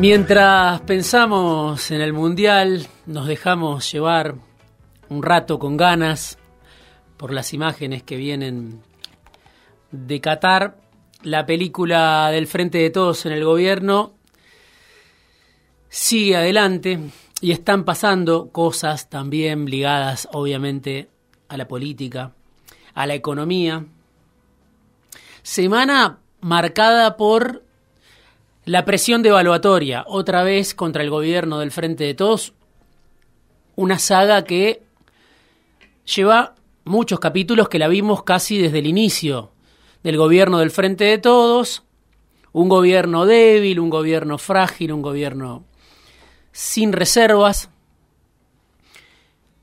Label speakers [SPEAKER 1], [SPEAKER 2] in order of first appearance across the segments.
[SPEAKER 1] Mientras pensamos en el Mundial, nos dejamos llevar un rato con ganas por las imágenes que vienen de Qatar. La película del Frente de Todos en el gobierno sigue adelante y están pasando cosas también ligadas obviamente a la política, a la economía. Semana marcada por la presión devaluatoria, otra vez contra el gobierno del Frente de Todos, una saga que lleva muchos capítulos que la vimos casi desde el inicio del gobierno del Frente de Todos, un gobierno débil, un gobierno frágil, un gobierno sin reservas,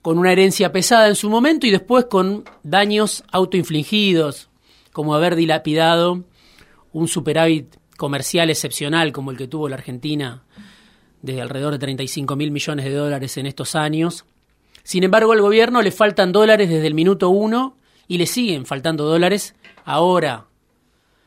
[SPEAKER 1] con una herencia pesada en su momento y después con daños autoinfligidos, como haber dilapidado un superávit comercial excepcional como el que tuvo la Argentina de alrededor de 35 mil millones de dólares en estos años. Sin embargo, al gobierno le faltan dólares desde el minuto uno y le siguen faltando dólares ahora,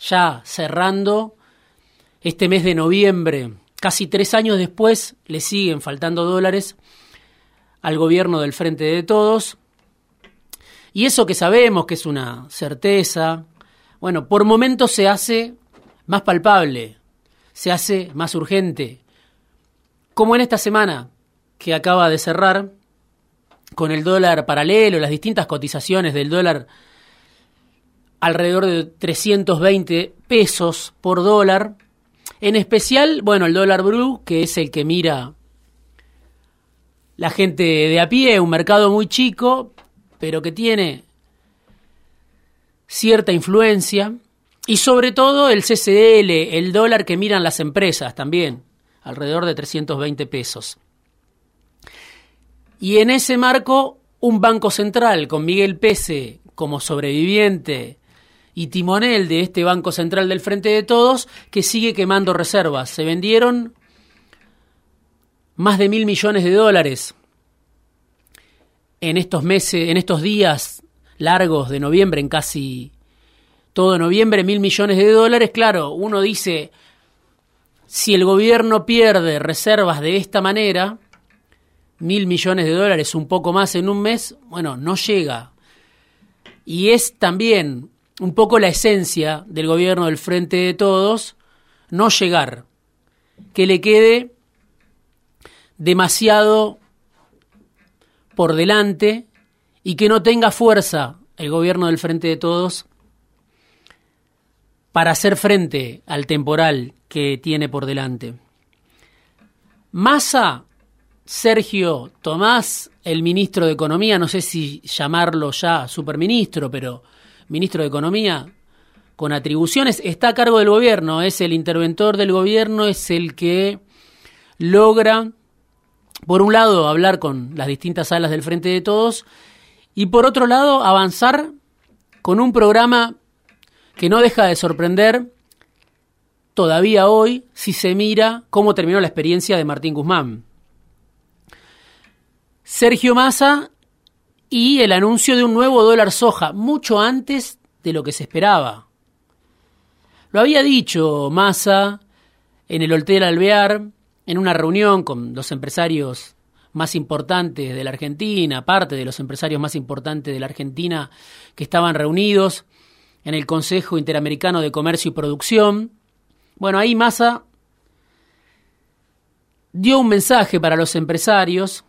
[SPEAKER 1] ya cerrando este mes de noviembre, casi tres años después, le siguen faltando dólares al gobierno del Frente de Todos. Y eso que sabemos que es una certeza, bueno, por momentos se hace más palpable, se hace más urgente. Como en esta semana que acaba de cerrar, con el dólar paralelo, las distintas cotizaciones del dólar alrededor de 320 pesos por dólar. En especial, bueno, el dólar blue, que es el que mira la gente de a pie, un mercado muy chico, pero que tiene cierta influencia. Y sobre todo el CCL, el dólar que miran las empresas también, alrededor de 320 pesos. Y en ese marco, un banco central con Miguel Pese como sobreviviente y timonel de este Banco Central del Frente de Todos, que sigue quemando reservas. Se vendieron más de mil millones de dólares en estos meses, en estos días largos de noviembre, en casi todo noviembre mil millones de dólares, claro, uno dice, si el gobierno pierde reservas de esta manera, mil millones de dólares, un poco más en un mes, bueno, no llega. Y es también un poco la esencia del gobierno del Frente de Todos, no llegar, que le quede demasiado por delante y que no tenga fuerza el gobierno del Frente de Todos para hacer frente al temporal que tiene por delante. Massa, Sergio Tomás, el ministro de Economía, no sé si llamarlo ya superministro, pero ministro de Economía con atribuciones, está a cargo del gobierno, es el interventor del gobierno, es el que logra, por un lado, hablar con las distintas salas del Frente de Todos y por otro lado, avanzar con un programa que no deja de sorprender todavía hoy si se mira cómo terminó la experiencia de Martín Guzmán. Sergio Massa y el anuncio de un nuevo dólar soja, mucho antes de lo que se esperaba. Lo había dicho Massa en el Hotel Alvear, en una reunión con los empresarios más importantes de la Argentina, parte de los empresarios más importantes de la Argentina que estaban reunidos en el Consejo Interamericano de Comercio y Producción. Bueno, ahí Massa dio un mensaje para los empresarios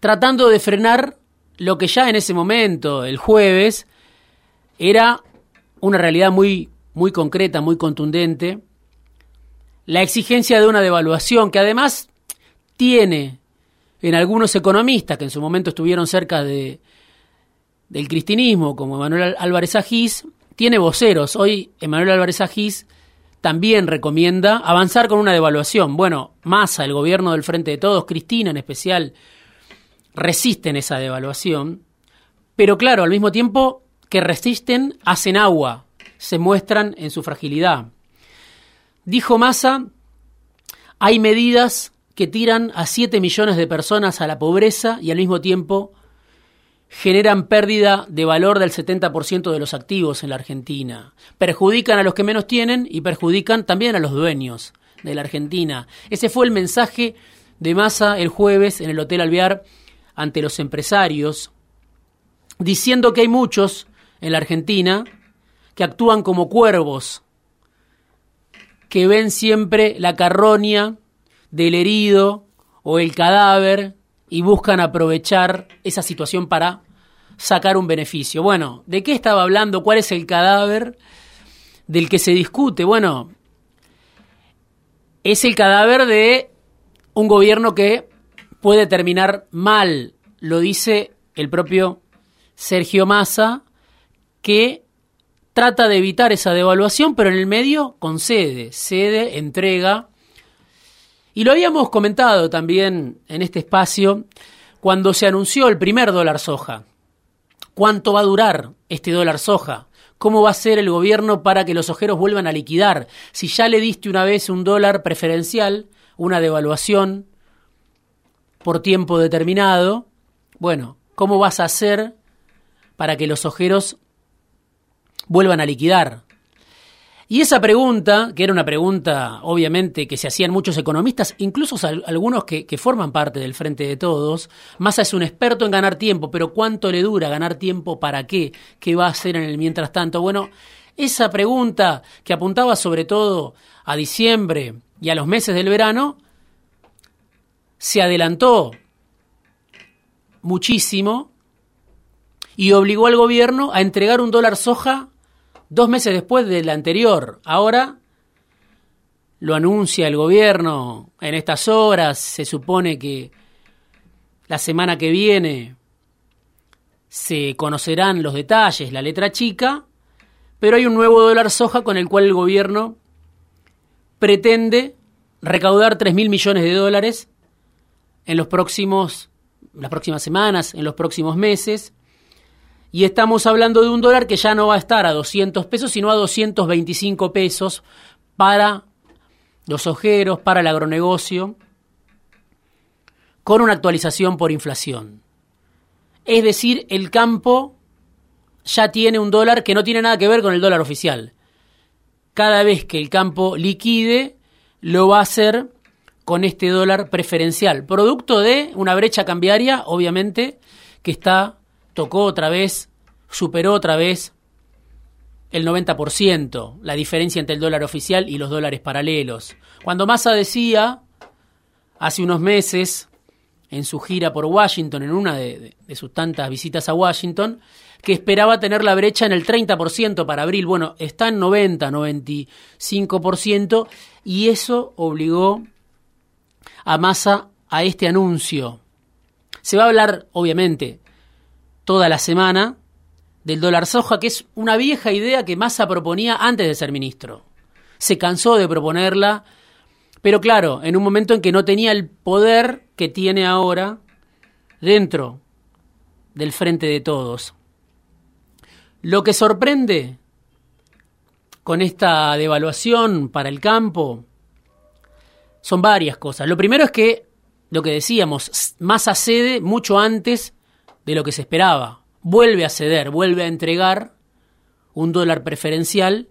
[SPEAKER 1] tratando de frenar lo que ya en ese momento, el jueves, era una realidad muy, muy concreta, muy contundente, la exigencia de una devaluación que además tiene en algunos economistas que en su momento estuvieron cerca de, del cristinismo, como Emanuel Álvarez Agís, tiene voceros. Hoy Emanuel Álvarez Agís también recomienda avanzar con una devaluación. Bueno, Massa, el gobierno del Frente de Todos, Cristina en especial, resisten esa devaluación, pero claro, al mismo tiempo que resisten, hacen agua, se muestran en su fragilidad. Dijo Massa, hay medidas que tiran a 7 millones de personas a la pobreza y al mismo tiempo generan pérdida de valor del 70% de los activos en la Argentina. Perjudican a los que menos tienen y perjudican también a los dueños de la Argentina. Ese fue el mensaje de Massa el jueves en el Hotel Alvear ante los empresarios, diciendo que hay muchos en la Argentina que actúan como cuervos, que ven siempre la carroña del herido o el cadáver y buscan aprovechar esa situación para sacar un beneficio. Bueno, ¿de qué estaba hablando? ¿Cuál es el cadáver del que se discute? Bueno, es el cadáver de un gobierno que puede terminar mal, lo dice el propio Sergio Massa, que trata de evitar esa devaluación, pero en el medio concede, cede, entrega y lo habíamos comentado también en este espacio cuando se anunció el primer dólar soja. ¿Cuánto va a durar este dólar soja? ¿Cómo va a ser el gobierno para que los ojeros vuelvan a liquidar? Si ya le diste una vez un dólar preferencial, una devaluación por tiempo determinado, bueno, ¿cómo vas a hacer para que los ojeros vuelvan a liquidar? Y esa pregunta, que era una pregunta obviamente que se hacían muchos economistas, incluso algunos que, forman parte del Frente de Todos, Massa es un experto en ganar tiempo, pero ¿cuánto le dura ganar tiempo para qué? ¿Qué va a hacer en el mientras tanto? Bueno, esa pregunta que apuntaba sobre todo a diciembre y a los meses del verano, se adelantó muchísimo y obligó al gobierno a entregar un dólar soja dos meses después del anterior. Ahora lo anuncia el gobierno en estas horas, se supone que la semana que viene se conocerán los detalles, la letra chica, pero hay un nuevo dólar soja con el cual el gobierno pretende recaudar 3 mil millones de dólares en los próximos, las próximas semanas, en los próximos meses, y estamos hablando de un dólar que ya no va a estar a 200 pesos, sino a 225 pesos para los ojeros, para el agronegocio, con una actualización por inflación. Es decir, el campo ya tiene un dólar que no tiene nada que ver con el dólar oficial. Cada vez que el campo liquide, lo va a hacer con este dólar preferencial, producto de una brecha cambiaria, obviamente, que está tocó otra vez, superó otra vez el 90%, la diferencia entre el dólar oficial y los dólares paralelos. Cuando Massa decía, hace unos meses, en su gira por Washington, en una de, sus tantas visitas a Washington, que esperaba tener la brecha en el 30% para abril. Bueno, está en 90, 95%, y eso obligó a Massa a este anuncio. Se va a hablar, obviamente, toda la semana del dólar soja, que es una vieja idea que Massa proponía antes de ser ministro. Se cansó de proponerla, pero claro, en un momento en que no tenía el poder que tiene ahora dentro del frente de todos. Lo que sorprende con esta devaluación para el campo son varias cosas. Lo primero es que, lo que decíamos, Massa cede mucho antes de lo que se esperaba. Vuelve a ceder, vuelve a entregar un dólar preferencial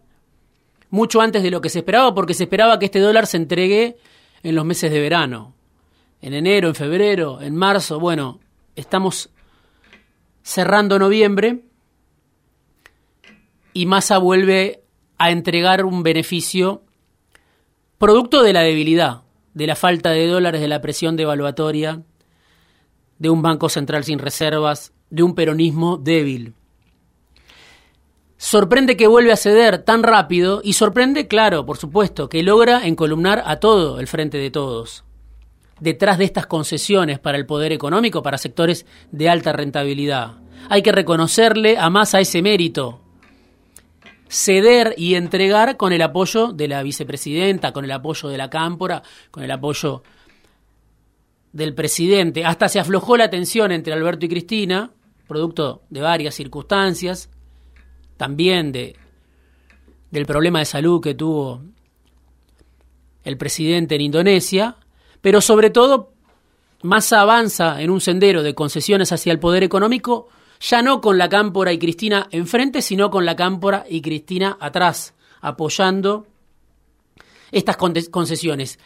[SPEAKER 1] mucho antes de lo que se esperaba, porque se esperaba que este dólar se entregue en los meses de verano, en enero, en febrero, en marzo. Bueno, estamos cerrando noviembre y Massa vuelve a entregar un beneficio producto de la debilidad, de la falta de dólares, de la presión devaluatoria de un Banco Central sin reservas, de un peronismo débil. Sorprende que vuelve a ceder tan rápido y sorprende, claro, por supuesto, que logra encolumnar a todo el frente de todos. Detrás de estas concesiones para el poder económico, para sectores de alta rentabilidad. Hay que reconocerle a Massa ese mérito. ceder y entregar con el apoyo de la vicepresidenta, con el apoyo de la cámpora, con el apoyo del presidente. Hasta se aflojó la tensión entre Alberto y Cristina, producto de varias circunstancias, también de, del problema de salud que tuvo el presidente en Indonesia, pero sobre todo más avanza en un sendero de concesiones hacia el poder económico, ya no con la Cámpora y Cristina enfrente, sino con la Cámpora y Cristina atrás, apoyando estas concesiones.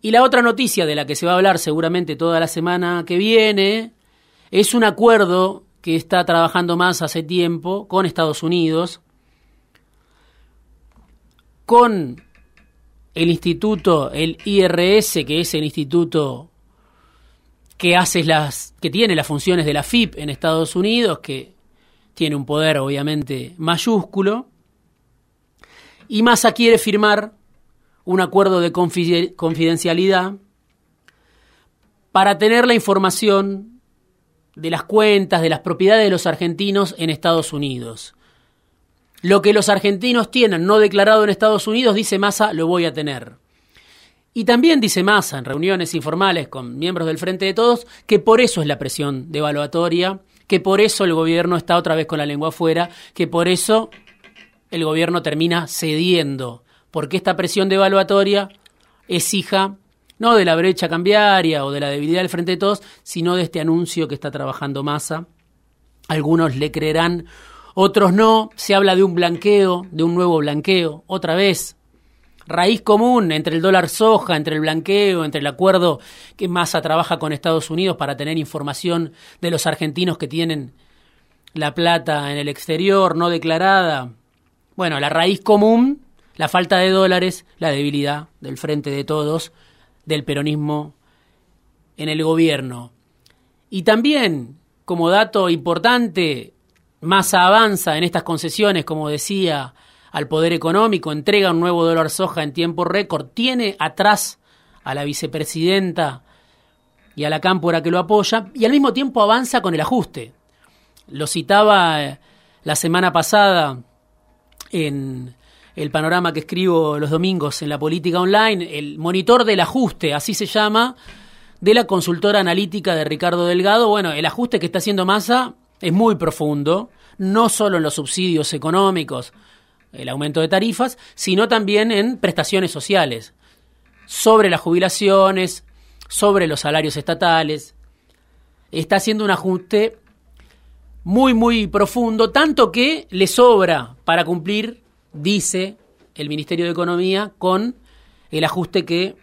[SPEAKER 1] Y la otra noticia de la que se va a hablar seguramente toda la semana que viene es un acuerdo que está trabajando más hace tiempo con Estados Unidos, con el instituto, el IRS, que es el instituto que hace las, que tiene las funciones de la FIP en Estados Unidos, que tiene un poder obviamente mayúsculo, y Massa quiere firmar un acuerdo de confidencialidad para tener la información de las cuentas, de las propiedades de los argentinos en Estados Unidos. Lo que los argentinos tienen no declarado en Estados Unidos, dice Massa, lo voy a tener. Y también dice Massa en reuniones informales con miembros del Frente de Todos que por eso es la presión devaluatoria, que por eso el gobierno está otra vez con la lengua afuera, que por eso el gobierno termina cediendo porque esta presión devaluatoria es hija no de la brecha cambiaria o de la debilidad del frente de todos, sino de este anuncio que está trabajando Massa. Algunos le creerán, otros no. Se habla de un blanqueo, de un nuevo blanqueo, otra vez. Raíz común entre el dólar soja, entre el blanqueo, entre el acuerdo que Massa trabaja con Estados Unidos para tener información de los argentinos que tienen la plata en el exterior no declarada. Bueno, la raíz común la falta de dólares, la debilidad del frente de todos, del peronismo en el gobierno. Y también, como dato importante, Massa avanza en estas concesiones, como decía, al poder económico, entrega un nuevo dólar soja en tiempo récord, tiene atrás a la vicepresidenta y a la cámpora que lo apoya, y al mismo tiempo avanza con el ajuste. Lo citaba eh, la semana pasada en el panorama que escribo los domingos en la política online, el monitor del ajuste, así se llama, de la consultora analítica de Ricardo Delgado. Bueno, el ajuste que está haciendo Massa es muy profundo, no solo en los subsidios económicos, el aumento de tarifas, sino también en prestaciones sociales, sobre las jubilaciones, sobre los salarios estatales. Está haciendo un ajuste muy, muy profundo, tanto que le sobra para cumplir dice el Ministerio de Economía con el ajuste que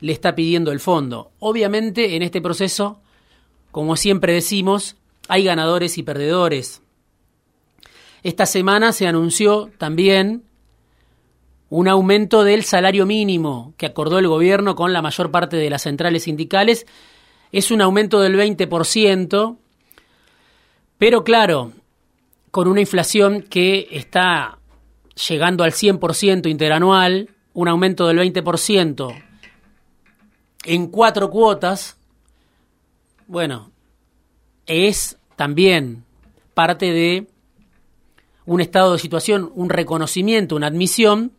[SPEAKER 1] le está pidiendo el fondo. Obviamente en este proceso, como siempre decimos, hay ganadores y perdedores. Esta semana se anunció también un aumento del salario mínimo que acordó el gobierno con la mayor parte de las centrales sindicales. Es un aumento del 20%, pero claro, con una inflación que está llegando al 100% interanual, un aumento del 20% en cuatro cuotas, bueno, es también parte de un estado de situación, un reconocimiento, una admisión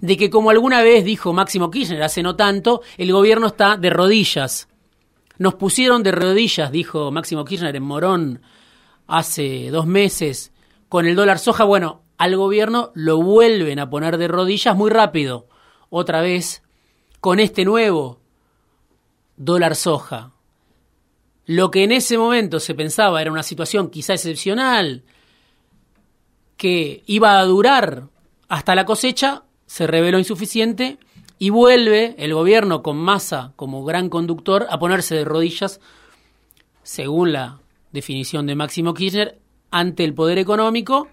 [SPEAKER 1] de que como alguna vez dijo Máximo Kirchner hace no tanto, el gobierno está de rodillas. Nos pusieron de rodillas, dijo Máximo Kirchner en Morón hace dos meses, con el dólar soja. Bueno, al gobierno lo vuelven a poner de rodillas muy rápido, otra vez, con este nuevo dólar soja. Lo que en ese momento se pensaba era una situación quizá excepcional, que iba a durar hasta la cosecha, se reveló insuficiente y vuelve el gobierno con masa como gran conductor a ponerse de rodillas, según la definición de Máximo Kirchner, ante el poder económico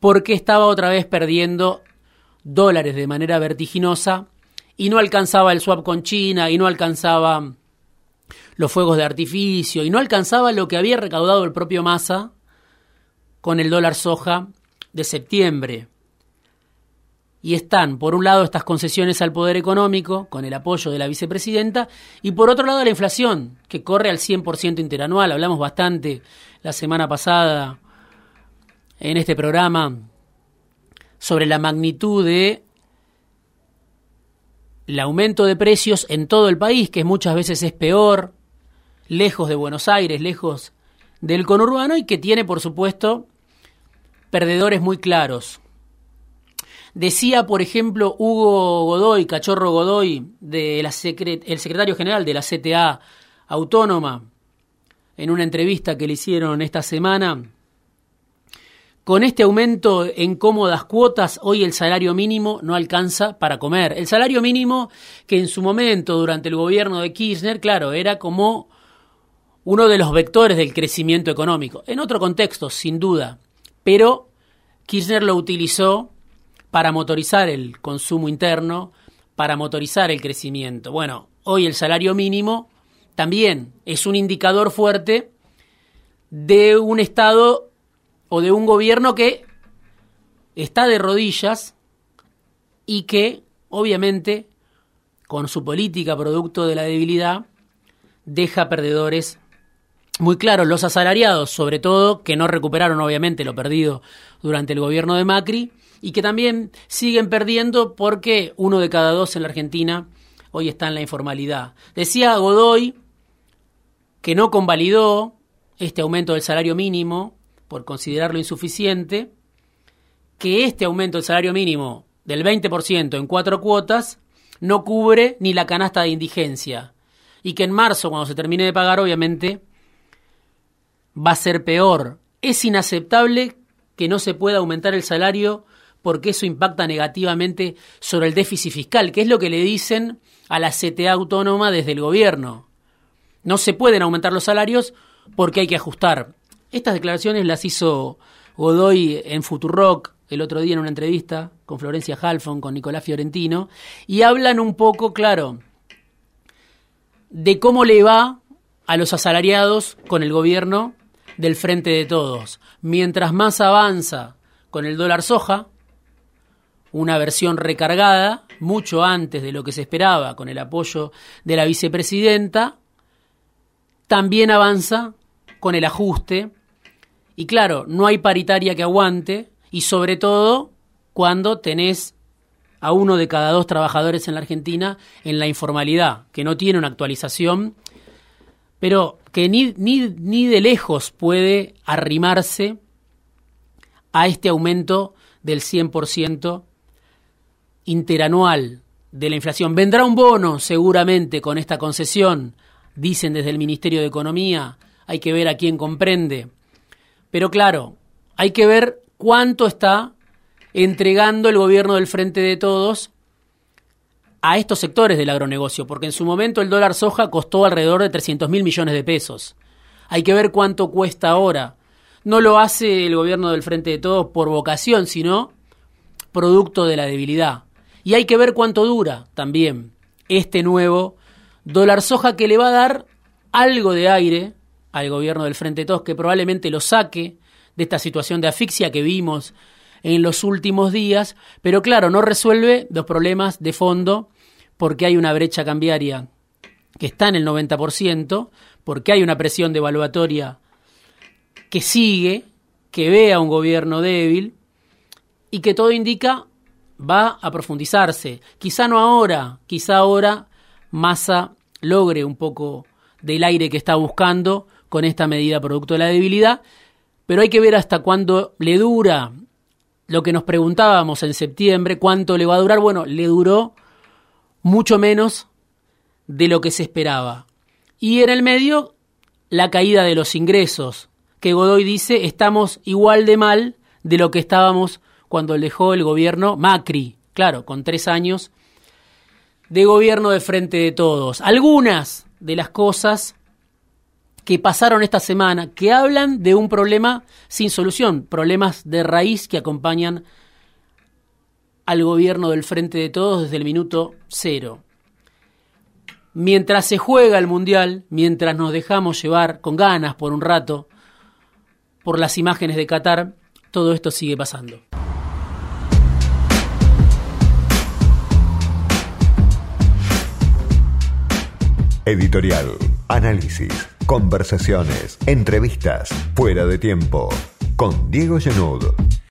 [SPEAKER 1] porque estaba otra vez perdiendo dólares de manera vertiginosa y no alcanzaba el swap con China y no alcanzaba los fuegos de artificio y no alcanzaba lo que había recaudado el propio Massa con el dólar soja de septiembre. Y están, por un lado, estas concesiones al poder económico, con el apoyo de la vicepresidenta, y por otro lado, la inflación, que corre al 100% interanual. Hablamos bastante la semana pasada en este programa sobre la magnitud de el aumento de precios en todo el país, que muchas veces es peor, lejos de Buenos Aires, lejos del conurbano y que tiene, por supuesto, perdedores muy claros. Decía, por ejemplo, Hugo Godoy, Cachorro Godoy, de la el secretario general de la CTA Autónoma, en una entrevista que le hicieron esta semana, con este aumento en cómodas cuotas, hoy el salario mínimo no alcanza para comer. El salario mínimo que en su momento, durante el gobierno de Kirchner, claro, era como uno de los vectores del crecimiento económico. En otro contexto, sin duda. Pero Kirchner lo utilizó para motorizar el consumo interno, para motorizar el crecimiento. Bueno, hoy el salario mínimo también es un indicador fuerte de un Estado o de un gobierno que está de rodillas y que, obviamente, con su política producto de la debilidad, deja perdedores muy claros. Los asalariados, sobre todo, que no recuperaron, obviamente, lo perdido durante el gobierno de Macri y que también siguen perdiendo porque uno de cada dos en la Argentina hoy está en la informalidad. Decía Godoy que no convalidó este aumento del salario mínimo por considerarlo insuficiente, que este aumento del salario mínimo del 20% en cuatro cuotas no cubre ni la canasta de indigencia y que en marzo, cuando se termine de pagar, obviamente, va a ser peor. Es inaceptable que no se pueda aumentar el salario porque eso impacta negativamente sobre el déficit fiscal, que es lo que le dicen a la CTA autónoma desde el gobierno. No se pueden aumentar los salarios porque hay que ajustar. Estas declaraciones las hizo Godoy en Futurock el otro día en una entrevista con Florencia Halfon, con Nicolás Fiorentino, y hablan un poco, claro, de cómo le va a los asalariados con el gobierno del Frente de Todos. Mientras más avanza con el dólar soja, una versión recargada, mucho antes de lo que se esperaba, con el apoyo de la vicepresidenta, también avanza con el ajuste y claro, no hay paritaria que aguante y sobre todo cuando tenés a uno de cada dos trabajadores en la Argentina en la informalidad, que no tiene una actualización, pero que ni, ni, ni de lejos puede arrimarse a este aumento del 100% interanual de la inflación. Vendrá un bono seguramente con esta concesión, dicen desde el Ministerio de Economía, hay que ver a quién comprende. Pero claro, hay que ver cuánto está entregando el gobierno del Frente de Todos a estos sectores del agronegocio, porque en su momento el dólar soja costó alrededor de 300 mil millones de pesos. Hay que ver cuánto cuesta ahora. No lo hace el gobierno del Frente de Todos por vocación, sino producto de la debilidad. Y hay que ver cuánto dura también este nuevo dólar soja que le va a dar algo de aire al gobierno del Frente Todos que probablemente lo saque de esta situación de asfixia que vimos en los últimos días, pero claro, no resuelve los problemas de fondo porque hay una brecha cambiaria que está en el 90%, porque hay una presión devaluatoria que sigue, que ve a un gobierno débil y que todo indica va a profundizarse. Quizá no ahora, quizá ahora Massa logre un poco del aire que está buscando con esta medida producto de la debilidad, pero hay que ver hasta cuándo le dura lo que nos preguntábamos en septiembre, cuánto le va a durar. Bueno, le duró mucho menos de lo que se esperaba. Y en el medio, la caída de los ingresos, que Godoy dice, estamos igual de mal de lo que estábamos cuando dejó el gobierno Macri, claro, con tres años de gobierno de frente de todos. Algunas de las cosas que pasaron esta semana, que hablan de un problema sin solución, problemas de raíz que acompañan al gobierno del Frente de Todos desde el minuto cero. Mientras se juega el Mundial, mientras nos dejamos llevar con ganas por un rato por las imágenes de Qatar, todo esto sigue pasando.
[SPEAKER 2] Editorial, análisis, conversaciones, entrevistas, fuera de tiempo con Diego Genud.